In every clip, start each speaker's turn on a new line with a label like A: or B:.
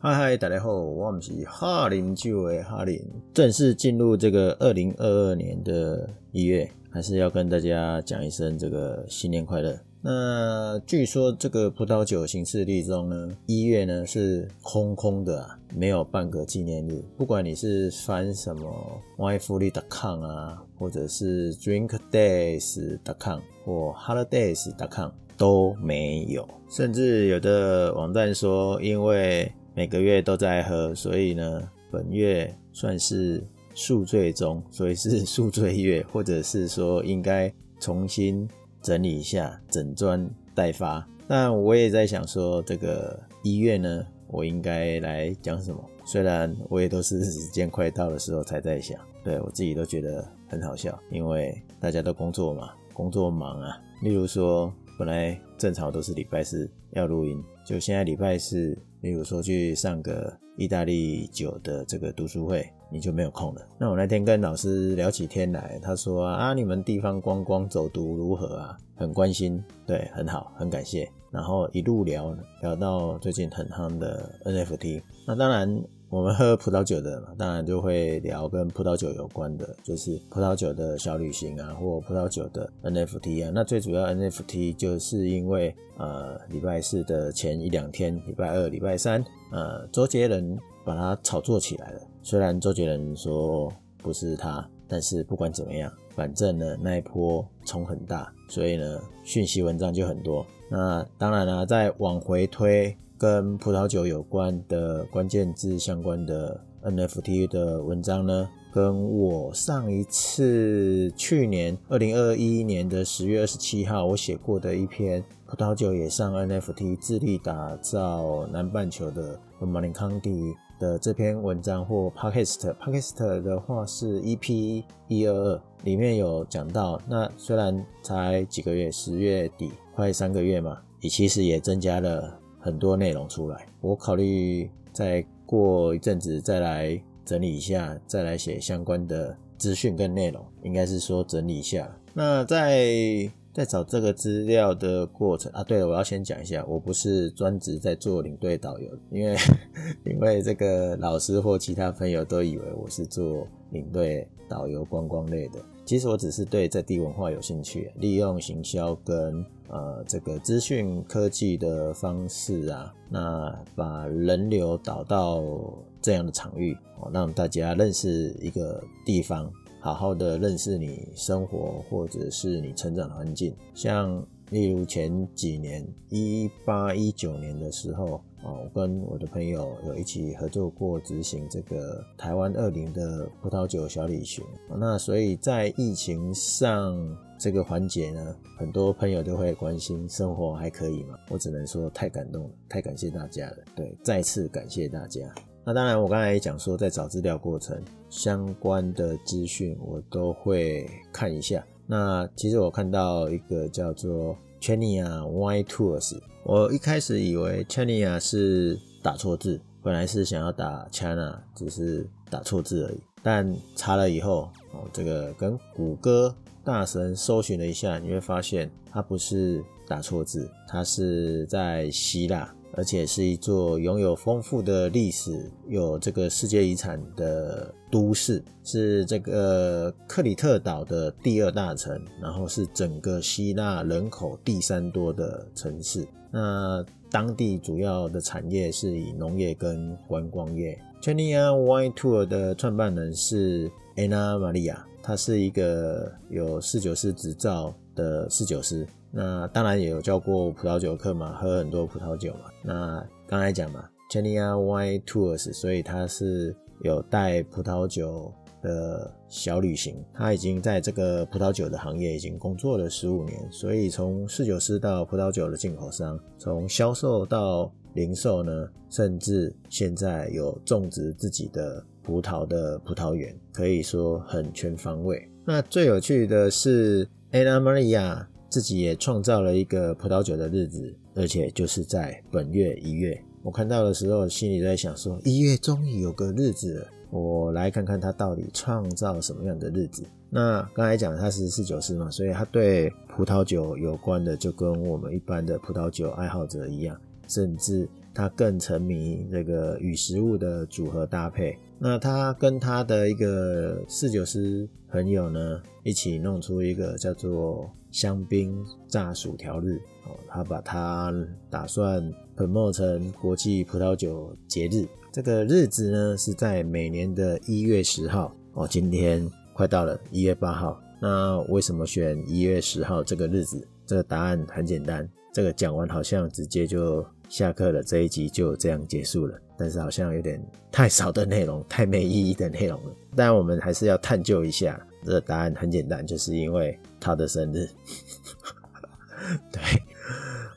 A: 嗨嗨，大家好，我们是哈林酒的哈林，正式进入这个二零二二年的一月，还是要跟大家讲一声这个新年快乐。那据说这个葡萄酒行事历中呢，一月呢是空空的啊，没有半个纪念日。不管你是翻什么 yfully.com 啊，或者是 drinkdays.com 或 holidays.com 都没有，甚至有的网站说，因为每个月都在喝，所以呢，本月算是宿醉中，所以是宿醉月，或者是说应该重新整理一下，整装待发。但我也在想说，这个一月呢，我应该来讲什么？虽然我也都是时间快到的时候才在想，对我自己都觉得很好笑，因为大家都工作嘛，工作忙啊。例如说，本来正常都是礼拜四要录音，就现在礼拜四。例如说去上个意大利酒的这个读书会，你就没有空了。那我那天跟老师聊起天来，他说啊，你们地方观光走读如何啊？很关心，对，很好，很感谢。然后一路聊聊到最近很夯的 NFT，那当然。我们喝葡萄酒的嘛，当然就会聊跟葡萄酒有关的，就是葡萄酒的小旅行啊，或葡萄酒的 NFT 啊。那最主要 NFT 就是因为呃礼拜四的前一两天，礼拜二、礼拜三，呃周杰伦把它炒作起来了。虽然周杰伦说不是他，但是不管怎么样，反正呢那一波冲很大，所以呢讯息文章就很多。那当然了，再往回推。跟葡萄酒有关的关键字相关的 NFT 的文章呢，跟我上一次去年二零二一年的十月二十七号我写过的一篇葡萄酒也上 NFT，致力打造南半球的马林康帝的这篇文章或 Podcast，Podcast 的话是 EP 一二二里面有讲到，那虽然才几个月，十月底快三个月嘛，也其实也增加了。很多内容出来，我考虑再过一阵子再来整理一下，再来写相关的资讯跟内容，应该是说整理一下。那在在找这个资料的过程啊，对了，我要先讲一下，我不是专职在做领队导游，因为 因为这个老师或其他朋友都以为我是做领队导游观光类的，其实我只是对在地文化有兴趣，利用行销跟。呃，这个资讯科技的方式啊，那把人流导到这样的场域，哦，让大家认识一个地方，好好的认识你生活或者是你成长的环境。像例如前几年一八一九年的时候，我跟我的朋友有一起合作过执行这个台湾二零的葡萄酒小旅行。那所以在疫情上。这个环节呢，很多朋友都会关心生活还可以吗？我只能说太感动了，太感谢大家了。对，再次感谢大家。那当然，我刚才也讲说，在找资料过程相关的资讯，我都会看一下。那其实我看到一个叫做 Chania Y Tours，我一开始以为 Chania 是打错字，本来是想要打 China，只是打错字而已。但查了以后，哦，这个跟谷歌。大神搜寻了一下，你会发现它不是打错字，它是在希腊，而且是一座拥有丰富的历史、有这个世界遗产的都市，是这个克里特岛的第二大城，然后是整个希腊人口第三多的城市。那当地主要的产业是以农业跟观光业。Chania Wine Tour 的创办人是 Anna Maria。他是一个有侍酒师执照的侍酒师，那当然也有教过葡萄酒课嘛，喝很多葡萄酒嘛。那刚才讲嘛，Chania Wine Tours，所以他是有带葡萄酒的小旅行。他已经在这个葡萄酒的行业已经工作了十五年，所以从侍酒师到葡萄酒的进口商，从销售到零售呢，甚至现在有种植自己的。葡萄的葡萄园可以说很全方位。那最有趣的是，Anna Maria 自己也创造了一个葡萄酒的日子，而且就是在本月一月。我看到的时候，心里在想说，一月终于有个日子了，我来看看他到底创造什么样的日子。那刚才讲他是四酒师嘛，所以他对葡萄酒有关的，就跟我们一般的葡萄酒爱好者一样，甚至。他更沉迷这个与食物的组合搭配。那他跟他的一个侍酒师朋友呢，一起弄出一个叫做香槟炸薯条日。哦，他把它打算 promote 成国际葡萄酒节日。这个日子呢是在每年的一月十号。哦，今天快到了一月八号。那为什么选一月十号这个日子？这个答案很简单。这个讲完好像直接就下课了，这一集就这样结束了。但是好像有点太少的内容，太没意义的内容了。但我们还是要探究一下。这个答案很简单，就是因为他的生日。对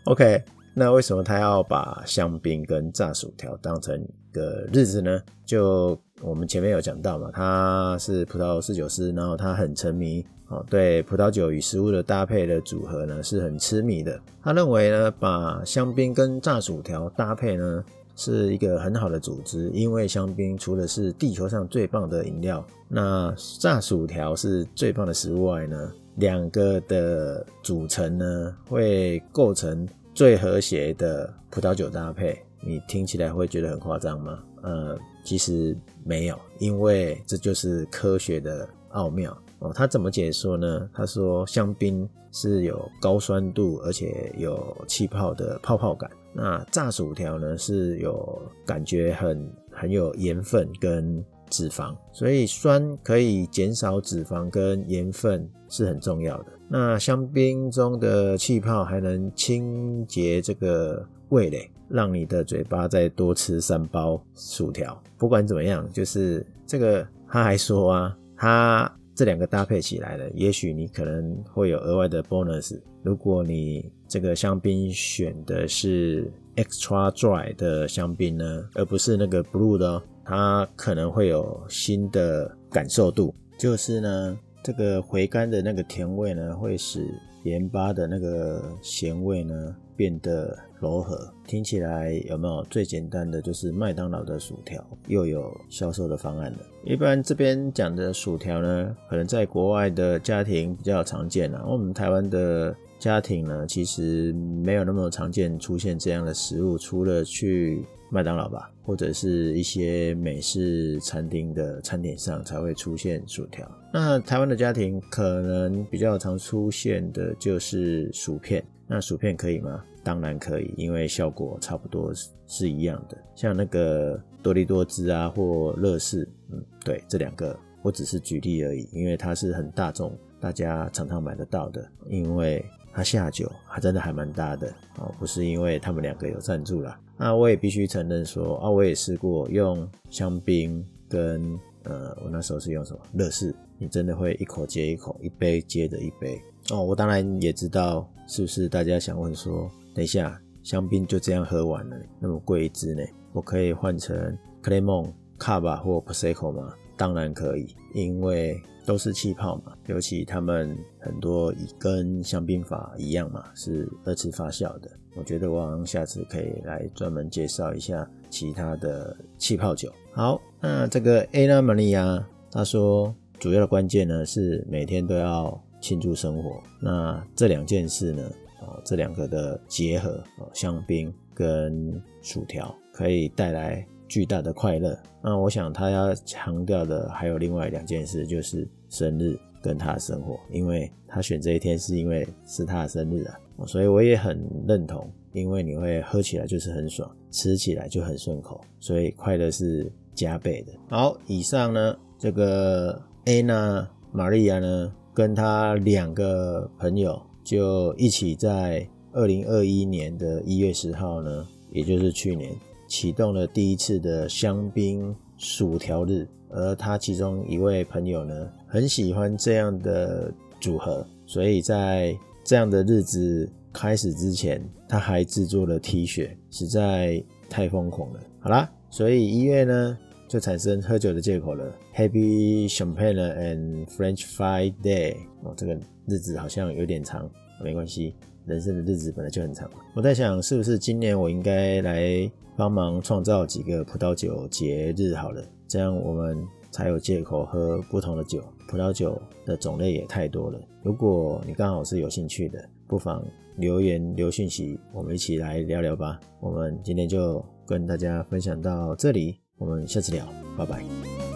A: ，OK。那为什么他要把香槟跟炸薯条当成一个日子呢？就我们前面有讲到嘛，他是葡萄侍酒师，然后他很沉迷哦，对葡萄酒与食物的搭配的组合呢是很痴迷的。他认为呢，把香槟跟炸薯条搭配呢是一个很好的组织，因为香槟除了是地球上最棒的饮料，那炸薯条是最棒的食物外呢，两个的组成呢会构成。最和谐的葡萄酒搭配，你听起来会觉得很夸张吗？呃，其实没有，因为这就是科学的奥妙哦。他怎么解说呢？他说香槟是有高酸度而且有气泡的泡泡感，那炸薯条呢是有感觉很很有盐分跟脂肪，所以酸可以减少脂肪跟盐分是很重要的。那香槟中的气泡还能清洁这个味蕾，让你的嘴巴再多吃三包薯条。不管怎么样，就是这个他还说啊，他这两个搭配起来了，也许你可能会有额外的 bonus。如果你这个香槟选的是 extra dry 的香槟呢，而不是那个 blue 的哦，它可能会有新的感受度，就是呢。这个回甘的那个甜味呢，会使盐巴的那个咸味呢变得柔和。听起来有没有最简单的就是麦当劳的薯条，又有销售的方案了。一般这边讲的薯条呢，可能在国外的家庭比较常见啊。我们台湾的家庭呢，其实没有那么常见出现这样的食物，除了去。麦当劳吧，或者是一些美式餐厅的餐点上才会出现薯条。那台湾的家庭可能比较常出现的就是薯片。那薯片可以吗？当然可以，因为效果差不多是一样的。像那个多利多滋啊，或乐事，嗯，对，这两个我只是举例而已，因为它是很大众，大家常常买得到的。因为它下酒还真的还蛮大的哦，不是因为他们两个有赞助啦。那我也必须承认说啊，我也试过用香槟跟呃，我那时候是用什么乐事，你真的会一口接一口，一杯接着一杯哦。我当然也知道是不是大家想问说，等一下香槟就这样喝完了，那么贵一支呢？我可以换成 Clemon、Cava 或 Prosecco 吗？当然可以，因为都是气泡嘛，尤其他们很多跟香槟法一样嘛，是二次发酵的。我觉得我下次可以来专门介绍一下其他的气泡酒。好，那这个 Anna Maria 他说，主要的关键呢是每天都要庆祝生活。那这两件事呢，啊，这两个的结合，香槟跟薯条可以带来。巨大的快乐。那我想他要强调的还有另外两件事，就是生日跟他的生活，因为他选这一天是因为是他的生日啊，所以我也很认同，因为你会喝起来就是很爽，吃起来就很顺口，所以快乐是加倍的。好，以上呢，这个 Anna 玛利亚呢，跟他两个朋友就一起在二零二一年的一月十号呢，也就是去年。启动了第一次的香槟薯条日，而他其中一位朋友呢，很喜欢这样的组合，所以在这样的日子开始之前，他还制作了 T 恤，实在太疯狂了。好啦，所以一月呢就产生喝酒的借口了，Happy Champagne and French Fry Day。哦，这个日子好像有点长，没关系，人生的日子本来就很长。我在想，是不是今年我应该来。帮忙创造几个葡萄酒节日好了，这样我们才有借口喝不同的酒。葡萄酒的种类也太多了。如果你刚好是有兴趣的，不妨留言留讯息，我们一起来聊聊吧。我们今天就跟大家分享到这里，我们下次聊，拜拜。